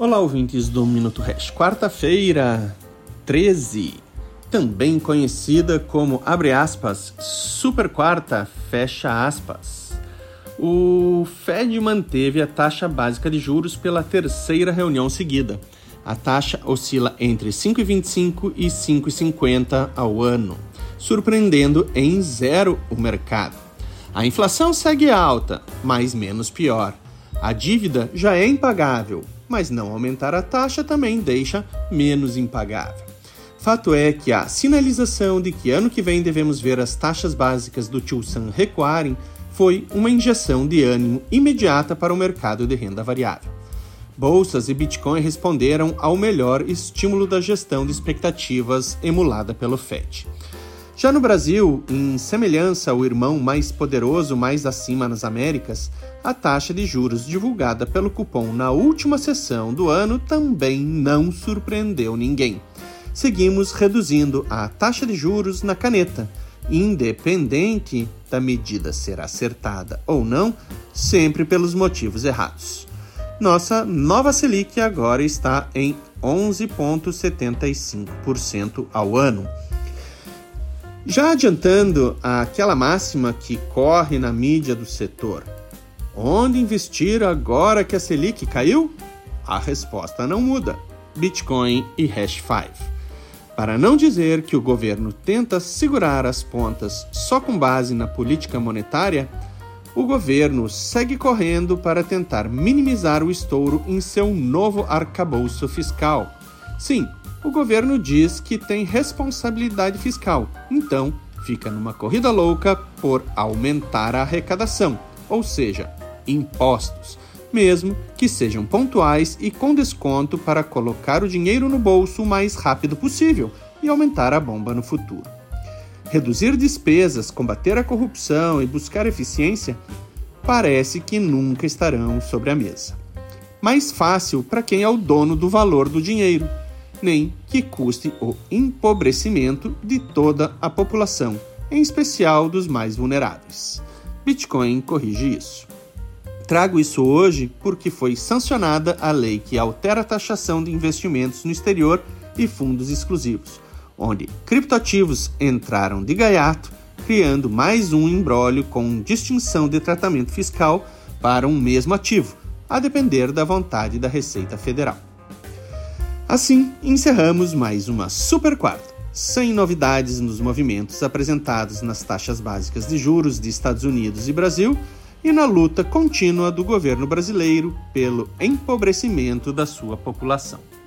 Olá, ouvintes do Minuto Hash. Quarta-feira, 13, também conhecida como, abre aspas, super quarta, fecha aspas. O Fed manteve a taxa básica de juros pela terceira reunião seguida. A taxa oscila entre 5,25 e 5,50 ao ano, surpreendendo em zero o mercado. A inflação segue alta, mas menos pior. A dívida já é impagável, mas não aumentar a taxa também deixa menos impagável. Fato é que a sinalização de que ano que vem devemos ver as taxas básicas do Tio Sam recuarem foi uma injeção de ânimo imediata para o mercado de renda variável. Bolsas e Bitcoin responderam ao melhor estímulo da gestão de expectativas emulada pelo FED. Já no Brasil, em semelhança ao irmão mais poderoso mais acima nas Américas, a taxa de juros divulgada pelo cupom na última sessão do ano também não surpreendeu ninguém. Seguimos reduzindo a taxa de juros na caneta, independente da medida ser acertada ou não, sempre pelos motivos errados. Nossa nova Selic agora está em 11,75% ao ano já adiantando aquela máxima que corre na mídia do setor, onde investir agora que a Selic caiu? A resposta não muda: Bitcoin e Hash 5. Para não dizer que o governo tenta segurar as pontas só com base na política monetária, o governo segue correndo para tentar minimizar o estouro em seu novo arcabouço fiscal. Sim, o governo diz que tem responsabilidade fiscal, então fica numa corrida louca por aumentar a arrecadação, ou seja, impostos, mesmo que sejam pontuais e com desconto para colocar o dinheiro no bolso o mais rápido possível e aumentar a bomba no futuro. Reduzir despesas, combater a corrupção e buscar eficiência parece que nunca estarão sobre a mesa. Mais fácil para quem é o dono do valor do dinheiro nem que custe o empobrecimento de toda a população, em especial dos mais vulneráveis. Bitcoin corrige isso. Trago isso hoje porque foi sancionada a lei que altera a taxação de investimentos no exterior e fundos exclusivos, onde criptoativos entraram de gaiato, criando mais um embrólio com distinção de tratamento fiscal para um mesmo ativo, a depender da vontade da Receita Federal. Assim, encerramos mais uma Super Quarta, sem novidades nos movimentos apresentados nas taxas básicas de juros de Estados Unidos e Brasil e na luta contínua do governo brasileiro pelo empobrecimento da sua população.